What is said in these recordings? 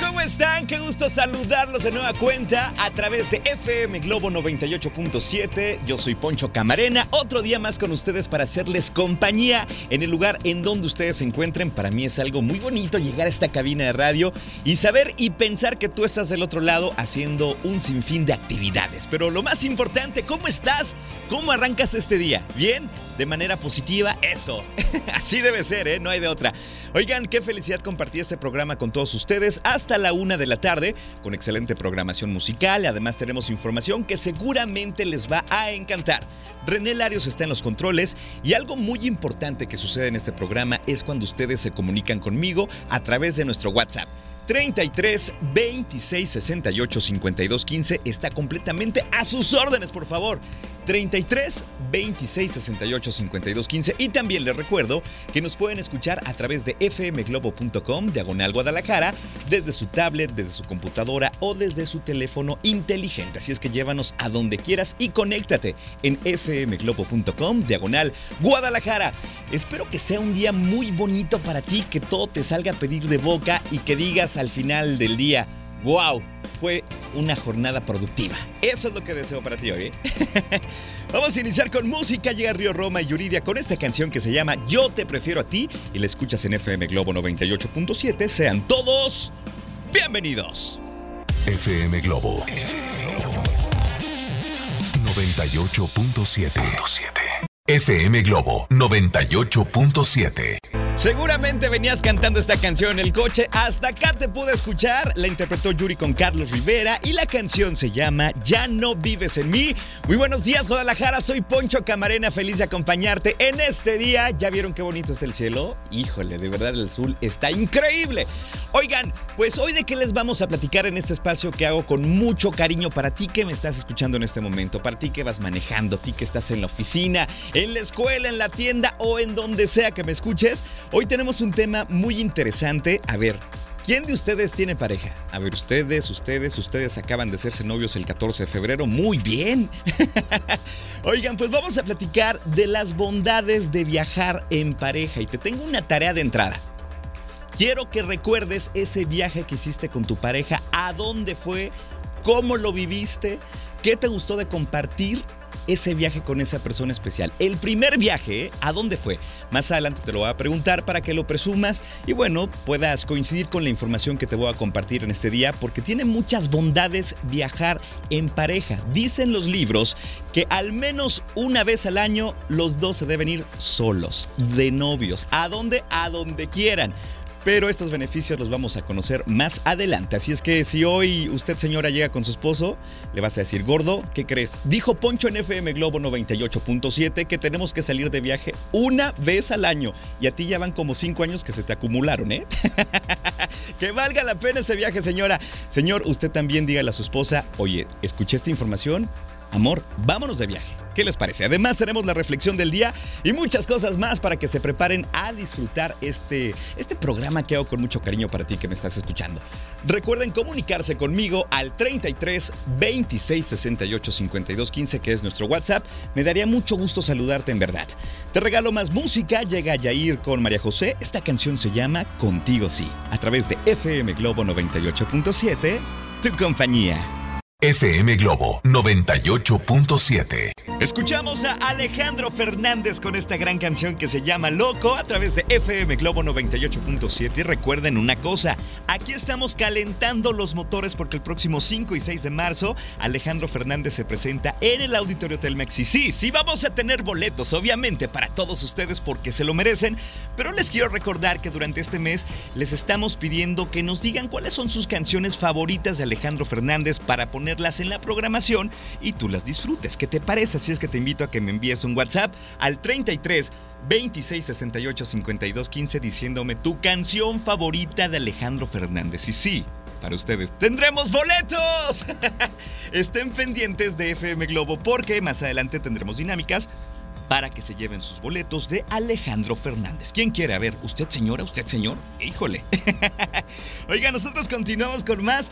¿cómo están? Qué gusto saludarlos de nueva cuenta a través de FM Globo 98.7. Yo soy Poncho Camarena, otro día más con ustedes para hacerles compañía en el lugar en donde ustedes se encuentren. Para mí es algo muy bonito llegar a esta cabina de radio y saber y pensar que tú estás del otro lado haciendo un sinfín de actividades. Pero lo más importante, ¿cómo estás? ¿Cómo arrancas este día? ¿Bien? ¿De manera positiva? Eso. Así debe ser, ¿eh? No hay de otra. Oigan, qué felicidad compartir este programa con todos ustedes hasta la una de la tarde, con excelente programación musical. Además, tenemos información que seguramente les va a encantar. René Larios está en los controles y algo muy importante que sucede en este programa es cuando ustedes se comunican conmigo a través de nuestro WhatsApp. 33 26 68 52 15 está completamente a sus órdenes, por favor. 33 26 68 52 15 y también les recuerdo que nos pueden escuchar a través de fmglobo.com diagonal Guadalajara desde su tablet, desde su computadora o desde su teléfono inteligente. Así es que llévanos a donde quieras y conéctate en fmglobo.com diagonal Guadalajara. Espero que sea un día muy bonito para ti, que todo te salga a pedir de boca y que digas al final del día, wow, fue una jornada productiva. Eso es lo que deseo para ti hoy. ¿eh? Vamos a iniciar con música. Llega Río Roma y Yuridia con esta canción que se llama Yo te prefiero a ti y la escuchas en FM Globo 98.7. Sean todos bienvenidos. FM Globo 98.7. FM Globo 98.7. Seguramente venías cantando esta canción en el coche. Hasta acá te pude escuchar. La interpretó Yuri con Carlos Rivera y la canción se llama Ya no vives en mí. Muy buenos días, Guadalajara. Soy Poncho Camarena, feliz de acompañarte en este día. ¿Ya vieron qué bonito está el cielo? Híjole, de verdad el azul está increíble. Oigan, pues hoy de qué les vamos a platicar en este espacio que hago con mucho cariño para ti que me estás escuchando en este momento, para ti que vas manejando, ti que estás en la oficina, en la escuela, en la tienda o en donde sea que me escuches. Hoy tenemos un tema muy interesante. A ver, ¿quién de ustedes tiene pareja? A ver, ustedes, ustedes, ustedes acaban de serse novios el 14 de febrero. Muy bien. Oigan, pues vamos a platicar de las bondades de viajar en pareja y te tengo una tarea de entrada. Quiero que recuerdes ese viaje que hiciste con tu pareja, a dónde fue, cómo lo viviste, qué te gustó de compartir ese viaje con esa persona especial. El primer viaje. ¿a dónde fue? Más adelante te lo voy a preguntar para que lo presumas y bueno, puedas coincidir con la información que te voy a compartir en este día porque tiene muchas bondades viajar en pareja. Dicen los libros que al menos una vez al año los dos se deben ir solos, de novios. ¿A dónde? A donde quieran pero estos beneficios los vamos a conocer más adelante. Así es que si hoy usted, señora, llega con su esposo, le vas a decir, gordo, ¿qué crees? Dijo Poncho en FM Globo 98.7 que tenemos que salir de viaje una vez al año. Y a ti ya van como cinco años que se te acumularon, ¿eh? que valga la pena ese viaje, señora. Señor, usted también dígale a su esposa, oye, escuché esta información, amor, vámonos de viaje. ¿Qué les parece? Además tenemos la reflexión del día y muchas cosas más para que se preparen a disfrutar este, este programa que hago con mucho cariño para ti que me estás escuchando. Recuerden comunicarse conmigo al 33 26 68 52 15 que es nuestro WhatsApp. Me daría mucho gusto saludarte en verdad. Te regalo más música, llega Yair con María José. Esta canción se llama Contigo Sí, a través de FM Globo 98.7, tu compañía. FM Globo 98.7. Escuchamos a Alejandro Fernández con esta gran canción que se llama Loco a través de FM Globo 98.7. Y recuerden una cosa, aquí estamos calentando los motores porque el próximo 5 y 6 de marzo Alejandro Fernández se presenta en el Auditorio Telmex. Y sí, sí vamos a tener boletos, obviamente, para todos ustedes porque se lo merecen. Pero les quiero recordar que durante este mes les estamos pidiendo que nos digan cuáles son sus canciones favoritas de Alejandro Fernández para poner en la programación y tú las disfrutes. ¿Qué te parece? Así es que te invito a que me envíes un WhatsApp al 33 26 68 52 15 diciéndome tu canción favorita de Alejandro Fernández. Y sí, para ustedes tendremos boletos. Estén pendientes de FM Globo porque más adelante tendremos dinámicas para que se lleven sus boletos de Alejandro Fernández. ¿Quién quiere? A ver, ¿usted señora? ¿Usted señor? Híjole. Oiga, nosotros continuamos con más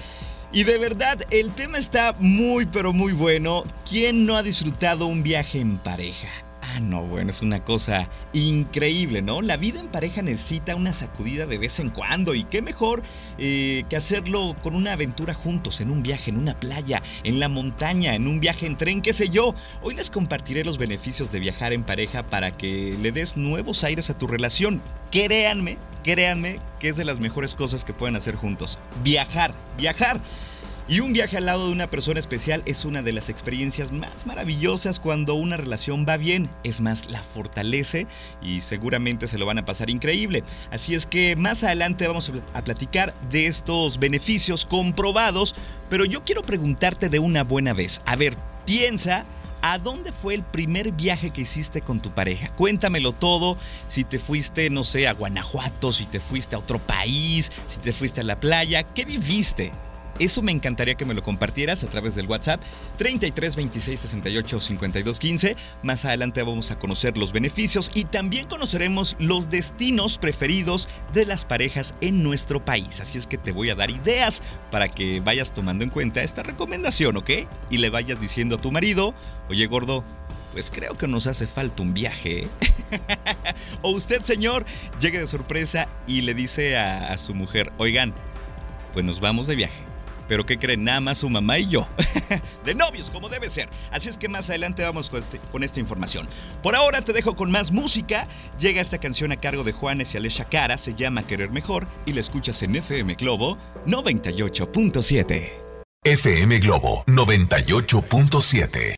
y de verdad, el tema está muy, pero muy bueno. ¿Quién no ha disfrutado un viaje en pareja? Ah, no, bueno, es una cosa increíble, ¿no? La vida en pareja necesita una sacudida de vez en cuando y qué mejor eh, que hacerlo con una aventura juntos, en un viaje, en una playa, en la montaña, en un viaje en tren, qué sé yo. Hoy les compartiré los beneficios de viajar en pareja para que le des nuevos aires a tu relación. Créanme, créanme que es de las mejores cosas que pueden hacer juntos. Viajar, viajar. Y un viaje al lado de una persona especial es una de las experiencias más maravillosas cuando una relación va bien. Es más, la fortalece y seguramente se lo van a pasar increíble. Así es que más adelante vamos a platicar de estos beneficios comprobados, pero yo quiero preguntarte de una buena vez. A ver, piensa ¿A dónde fue el primer viaje que hiciste con tu pareja? Cuéntamelo todo. Si te fuiste, no sé, a Guanajuato, si te fuiste a otro país, si te fuiste a la playa, ¿qué viviste? Eso me encantaría que me lo compartieras a través del WhatsApp 33 26 68 52 15. Más adelante vamos a conocer los beneficios y también conoceremos los destinos preferidos de las parejas en nuestro país. Así es que te voy a dar ideas para que vayas tomando en cuenta esta recomendación, ¿ok? Y le vayas diciendo a tu marido, oye gordo, pues creo que nos hace falta un viaje. ¿eh?". o usted, señor, llegue de sorpresa y le dice a, a su mujer, oigan, pues nos vamos de viaje pero ¿qué creen? Nada más su mamá y yo. de novios, como debe ser. Así es que más adelante vamos este, con, esta información. Por ahora te dejo con más música. Llega esta canción a cargo de Juanes y Alesha Cara. Se llama Querer Mejor y la escuchas en FM Globo 98.7. FM Globo 98.7.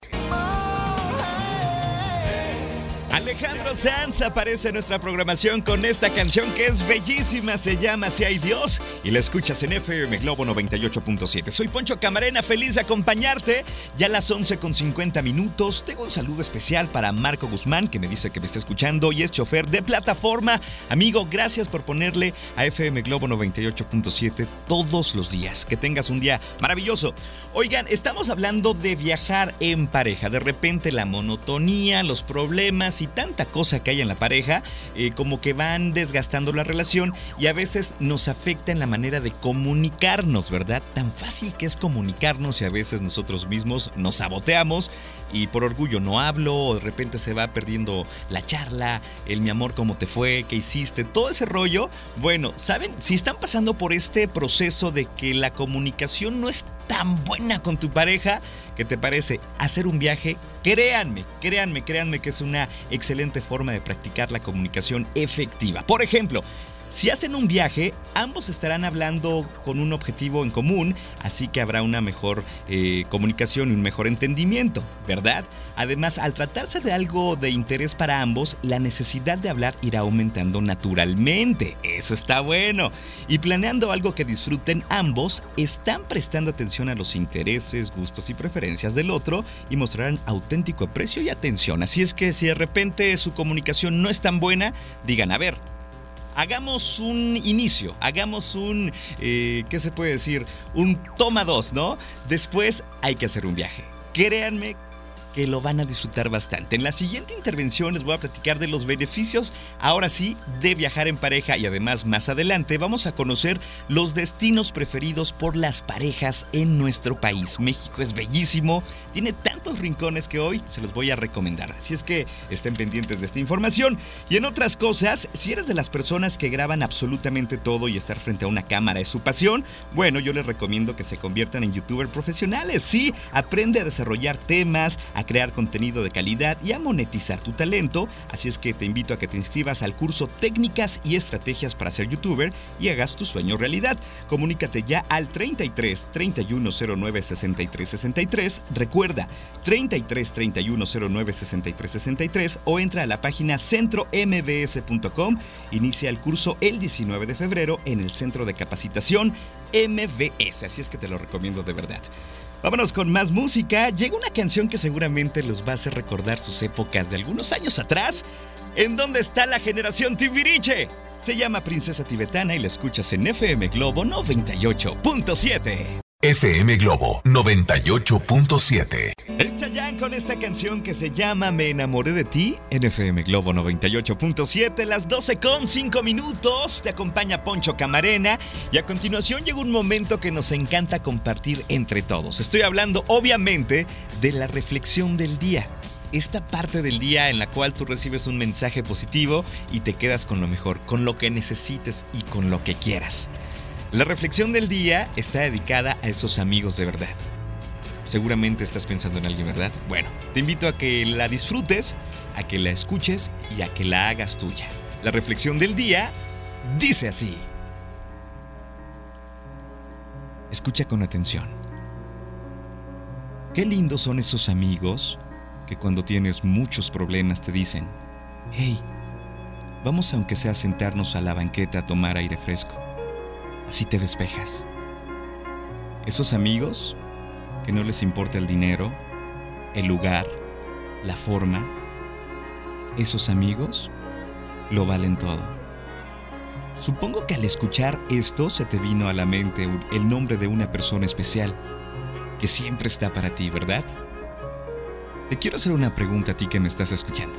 Alejandro Sanz aparece en nuestra programación con esta canción que es bellísima, se llama Si hay Dios y la escuchas en FM Globo 98.7. Soy Poncho Camarena, feliz de acompañarte. Ya a las 11 con 50 minutos. Tengo un saludo especial para Marco Guzmán que me dice que me está escuchando y es chofer de plataforma. Amigo, gracias por ponerle a FM Globo 98.7 todos los días. Que tengas un día maravilloso. Oigan, estamos hablando de viajar en pareja. De repente la monotonía, los problemas y tanta cosa que hay en la pareja, eh, como que van desgastando la relación y a veces nos afecta en la manera de comunicarnos, ¿verdad? Tan fácil que es comunicarnos y a veces nosotros mismos nos saboteamos y por orgullo no hablo o de repente se va perdiendo la charla, el mi amor, cómo te fue, qué hiciste, todo ese rollo. Bueno, ¿saben? Si están pasando por este proceso de que la comunicación no es tan buena con tu pareja, ¿qué te parece hacer un viaje? Créanme, créanme, créanme que es una excelente forma de practicar la comunicación efectiva. Por ejemplo, si hacen un viaje, ambos estarán hablando con un objetivo en común, así que habrá una mejor eh, comunicación y un mejor entendimiento, ¿verdad? Además, al tratarse de algo de interés para ambos, la necesidad de hablar irá aumentando naturalmente. Eso está bueno. Y planeando algo que disfruten ambos, están prestando atención a los intereses, gustos y preferencias del otro y mostrarán auténtico aprecio y atención. Así es que si de repente su comunicación no es tan buena, digan, a ver, hagamos un inicio, hagamos un, eh, ¿qué se puede decir? Un toma dos, ¿no? Después hay que hacer un viaje. Créanme que lo van a disfrutar bastante. En la siguiente intervención les voy a platicar de los beneficios, ahora sí, de viajar en pareja y además más adelante vamos a conocer los destinos preferidos por las parejas en nuestro país. México es bellísimo, tiene tanto rincones que hoy se los voy a recomendar. Así es que estén pendientes de esta información. Y en otras cosas, si eres de las personas que graban absolutamente todo y estar frente a una cámara es su pasión, bueno, yo les recomiendo que se conviertan en youtubers profesionales. Sí, aprende a desarrollar temas, a crear contenido de calidad y a monetizar tu talento. Así es que te invito a que te inscribas al curso Técnicas y Estrategias para ser youtuber y hagas tu sueño realidad. Comunícate ya al 33 3109 63 63. Recuerda 33 3109 63 63 o entra a la página centrombs.com. Inicia el curso el 19 de febrero en el Centro de Capacitación MBS. Así es que te lo recomiendo de verdad. Vámonos con más música. Llega una canción que seguramente los va a hacer recordar sus épocas de algunos años atrás. ¿En dónde está la generación Tibiriche? Se llama Princesa Tibetana y la escuchas en FM Globo 98.7. FM Globo 98.7. Es Chayanne con esta canción que se llama Me enamoré de ti en FM Globo 98.7, las 12 con 5 minutos. Te acompaña Poncho Camarena y a continuación llega un momento que nos encanta compartir entre todos. Estoy hablando obviamente de la reflexión del día esta parte del día en la cual tú recibes un mensaje positivo y te quedas con lo mejor, con lo que necesites y con lo que quieras. La reflexión del día está dedicada a esos amigos de verdad. Seguramente estás pensando en alguien, ¿verdad? Bueno, te invito a que la disfrutes, a que la escuches y a que la hagas tuya. La reflexión del día dice así. Escucha con atención. Qué lindos son esos amigos que cuando tienes muchos problemas te dicen, hey, vamos aunque sea a sentarnos a la banqueta a tomar aire fresco. Así te despejas. Esos amigos que no les importa el dinero, el lugar, la forma, esos amigos lo valen todo. Supongo que al escuchar esto se te vino a la mente el nombre de una persona especial que siempre está para ti, ¿verdad? Te quiero hacer una pregunta a ti que me estás escuchando.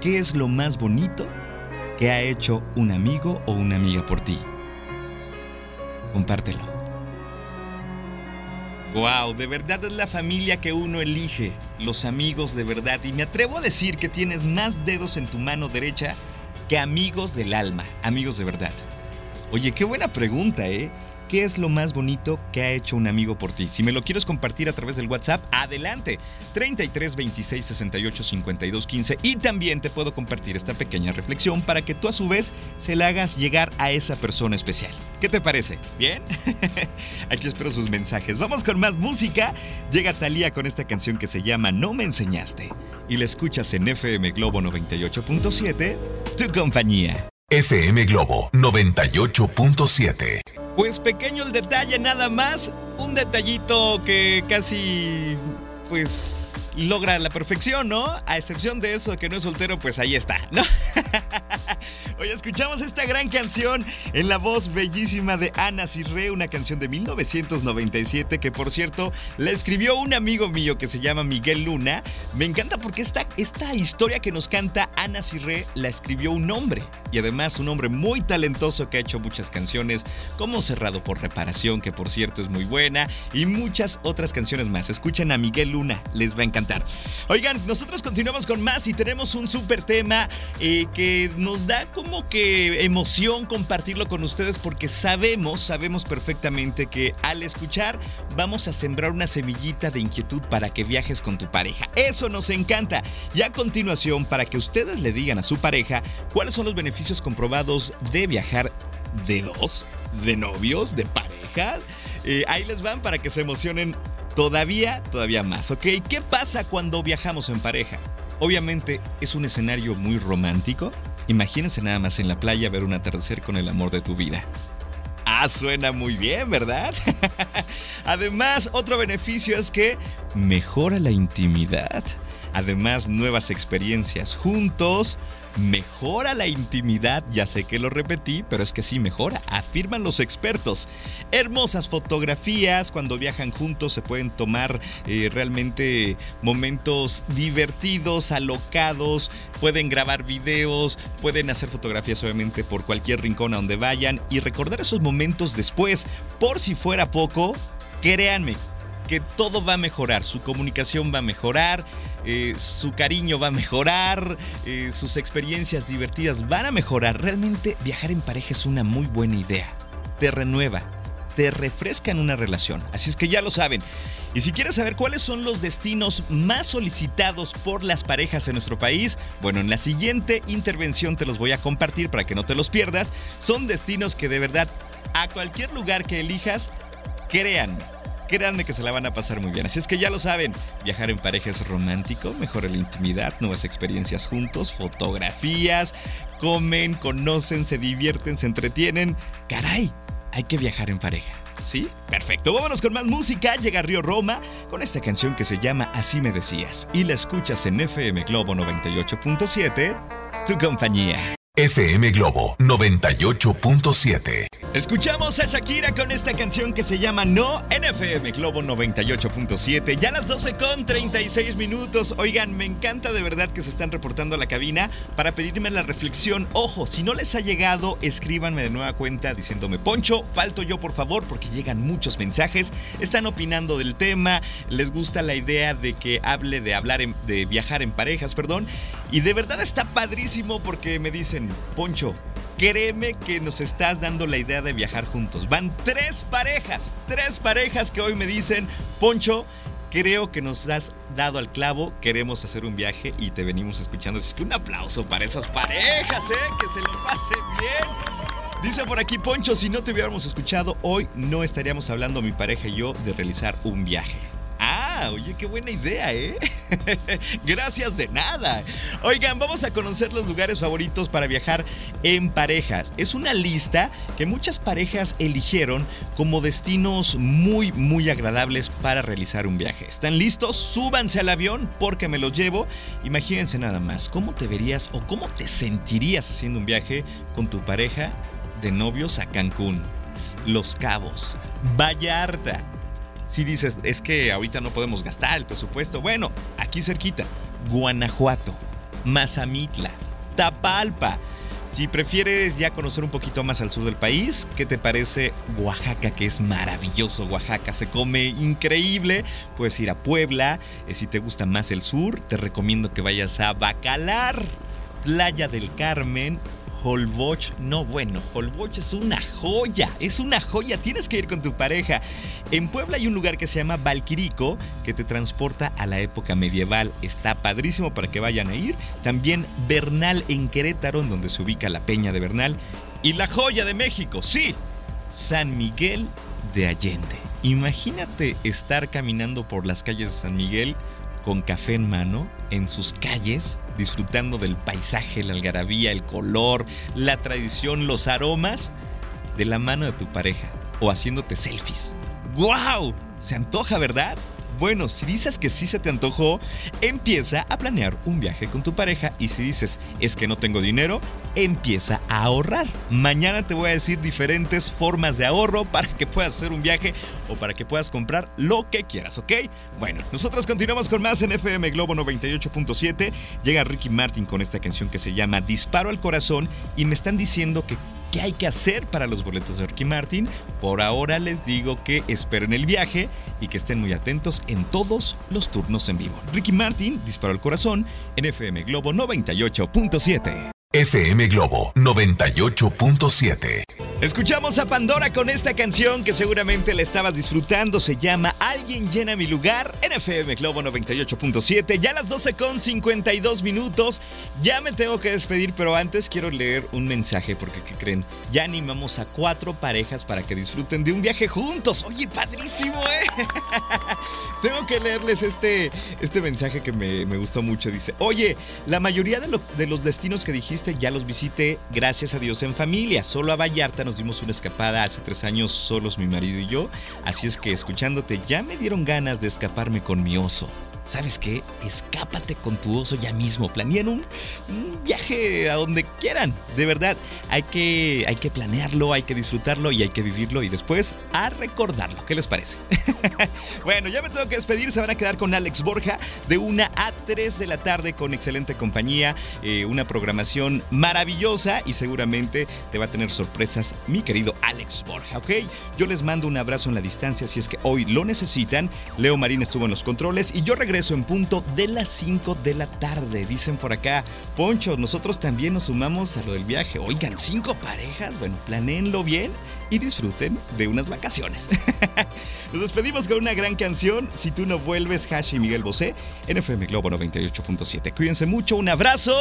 ¿Qué es lo más bonito que ha hecho un amigo o una amiga por ti? Compártelo. Wow, de verdad es la familia que uno elige, los amigos de verdad. Y me atrevo a decir que tienes más dedos en tu mano derecha que amigos del alma, amigos de verdad. Oye, qué buena pregunta, ¿eh? ¿Qué es lo más bonito que ha hecho un amigo por ti? Si me lo quieres compartir a través del WhatsApp, adelante. 33 26 68 52 15. Y también te puedo compartir esta pequeña reflexión para que tú a su vez se la hagas llegar a esa persona especial. ¿Qué te parece? ¿Bien? Aquí espero sus mensajes. Vamos con más música. Llega Talía con esta canción que se llama No me enseñaste. Y la escuchas en FM Globo 98.7, tu compañía. FM Globo 98.7. Pues pequeño el detalle nada más, un detallito que casi pues logra la perfección, ¿no? A excepción de eso que no es soltero, pues ahí está, ¿no? Hoy escuchamos esta gran canción en la voz bellísima de Ana Cirre, una canción de 1997 que por cierto la escribió un amigo mío que se llama Miguel Luna. Me encanta porque esta, esta historia que nos canta Ana Cirre la escribió un hombre y además un hombre muy talentoso que ha hecho muchas canciones como Cerrado por Reparación, que por cierto es muy buena, y muchas otras canciones más. Escuchen a Miguel Luna, les va a encantar. Oigan, nosotros continuamos con más y tenemos un súper tema eh, que nos da como que emoción compartirlo con ustedes porque sabemos, sabemos perfectamente que al escuchar vamos a sembrar una semillita de inquietud para que viajes con tu pareja. Eso nos encanta. Y a continuación, para que ustedes le digan a su pareja cuáles son los beneficios comprobados de viajar de dos, de novios, de parejas. Eh, ahí les van para que se emocionen todavía, todavía más, ¿ok? ¿Qué pasa cuando viajamos en pareja? Obviamente es un escenario muy romántico, Imagínense nada más en la playa ver un atardecer con el amor de tu vida. Ah, suena muy bien, ¿verdad? Además, otro beneficio es que mejora la intimidad. Además, nuevas experiencias juntos, mejora la intimidad, ya sé que lo repetí, pero es que sí mejora, afirman los expertos. Hermosas fotografías, cuando viajan juntos se pueden tomar eh, realmente momentos divertidos, alocados, pueden grabar videos, pueden hacer fotografías obviamente por cualquier rincón a donde vayan y recordar esos momentos después, por si fuera poco, créanme, que todo va a mejorar, su comunicación va a mejorar, eh, su cariño va a mejorar, eh, sus experiencias divertidas van a mejorar. Realmente viajar en pareja es una muy buena idea. Te renueva, te refresca en una relación. Así es que ya lo saben. Y si quieres saber cuáles son los destinos más solicitados por las parejas en nuestro país, bueno, en la siguiente intervención te los voy a compartir para que no te los pierdas. Son destinos que de verdad a cualquier lugar que elijas, crean, créanme que se la van a pasar muy bien. Así es que ya lo saben, viajar en pareja es romántico, mejora la intimidad, nuevas experiencias juntos, fotografías, comen, conocen, se divierten, se entretienen. Caray, hay que viajar en pareja. ¿Sí? Perfecto. Vámonos con más música. Llega Río Roma con esta canción que se llama Así me decías. Y la escuchas en FM Globo 98.7, tu compañía. FM Globo 98.7. Escuchamos a Shakira con esta canción que se llama No en FM Globo 98.7. Ya las 12 con 36 minutos. Oigan, me encanta de verdad que se están reportando a la cabina para pedirme la reflexión. Ojo, si no les ha llegado, escríbanme de nueva cuenta diciéndome, Poncho, falto yo por favor, porque llegan muchos mensajes. Están opinando del tema, les gusta la idea de que hable de hablar, de viajar en parejas, perdón. Y de verdad está padrísimo porque me dicen, Poncho, créeme que nos estás dando la idea de viajar juntos. Van tres parejas, tres parejas que hoy me dicen, Poncho, creo que nos has dado al clavo, queremos hacer un viaje y te venimos escuchando. Así que un aplauso para esas parejas, ¿eh? Que se lo pase bien. Dice por aquí Poncho, si no te hubiéramos escuchado, hoy no estaríamos hablando mi pareja y yo de realizar un viaje. Oye, qué buena idea, ¿eh? Gracias de nada. Oigan, vamos a conocer los lugares favoritos para viajar en parejas. Es una lista que muchas parejas eligieron como destinos muy, muy agradables para realizar un viaje. ¿Están listos? Súbanse al avión porque me los llevo. Imagínense nada más, ¿cómo te verías o cómo te sentirías haciendo un viaje con tu pareja de novios a Cancún? Los Cabos, Vallarta, si dices, es que ahorita no podemos gastar el presupuesto, bueno, aquí cerquita, Guanajuato, Mazamitla, Tapalpa. Si prefieres ya conocer un poquito más al sur del país, ¿qué te parece Oaxaca? Que es maravilloso Oaxaca, se come increíble. Puedes ir a Puebla. Eh, si te gusta más el sur, te recomiendo que vayas a Bacalar, Playa del Carmen Holbox, no bueno, Holbox es una joya, es una joya, tienes que ir con tu pareja. En Puebla hay un lugar que se llama Valquirico que te transporta a la época medieval, está padrísimo para que vayan a ir. También Bernal en Querétaro, en donde se ubica la Peña de Bernal. Y la joya de México, sí, San Miguel de Allende. Imagínate estar caminando por las calles de San Miguel con café en mano en sus calles, disfrutando del paisaje, la algarabía, el color, la tradición, los aromas de la mano de tu pareja o haciéndote selfies. ¡Wow! Se antoja, ¿verdad? Bueno, si dices que sí se te antojó, empieza a planear un viaje con tu pareja y si dices es que no tengo dinero, empieza a ahorrar. Mañana te voy a decir diferentes formas de ahorro para que puedas hacer un viaje o para que puedas comprar lo que quieras, ¿ok? Bueno, nosotros continuamos con más en FM Globo 98.7. Llega Ricky Martin con esta canción que se llama Disparo al Corazón y me están diciendo que ¿Qué hay que hacer para los boletos de Ricky Martin? Por ahora les digo que esperen el viaje y que estén muy atentos en todos los turnos en vivo. Ricky Martin disparó el corazón en FM Globo 98.7. FM Globo 98.7. Escuchamos a Pandora con esta canción que seguramente la estabas disfrutando. Se llama Alguien llena mi lugar en FM Globo 98.7. Ya las 12 con 52 minutos. Ya me tengo que despedir, pero antes quiero leer un mensaje porque, ¿qué creen? Ya animamos a cuatro parejas para que disfruten de un viaje juntos. Oye, padrísimo, ¿eh? tengo que leerles este, este mensaje que me, gustó mucho. Dice, oye, la mayoría de, de los destinos que dijiste ya los visité, gracias a Dios, en familia. Solo a Vallarta nos dimos una escapada hace tres años solos mi marido y yo, así es que escuchándote ya me dieron ganas de escaparme con mi oso. ¿Sabes qué? Escápate con tu oso ya mismo. Planean un, viaje a donde quieran. De verdad, hay que, hay que planearlo, hay que disfrutarlo y hay que vivirlo y después a recordarlo. ¿Qué les parece? bueno, ya me tengo que despedir. Se van a quedar con Alex Borja de 1 a 3 de la tarde con excelente compañía. Eh, una programación maravillosa y seguramente te va a tener sorpresas mi querido Alex Borja, ¿ok? Yo les mando un abrazo en la distancia si es que hoy lo necesitan. Leo Marín estuvo en los controles y yo regreso en punto de las 5 de la tarde. Dicen por acá, Poncho, nosotros también nos sumamos a lo del viaje. Oigan, cinco parejas, bueno, planeenlo bien y disfruten de unas vacaciones. Nos despedimos con una gran canción, Si tú no vuelves, Hash y Miguel Bosé, en FM Globo 98.7. Cuídense mucho, un abrazo.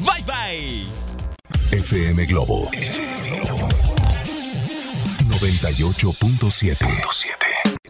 Bye bye. FM Globo 98.7.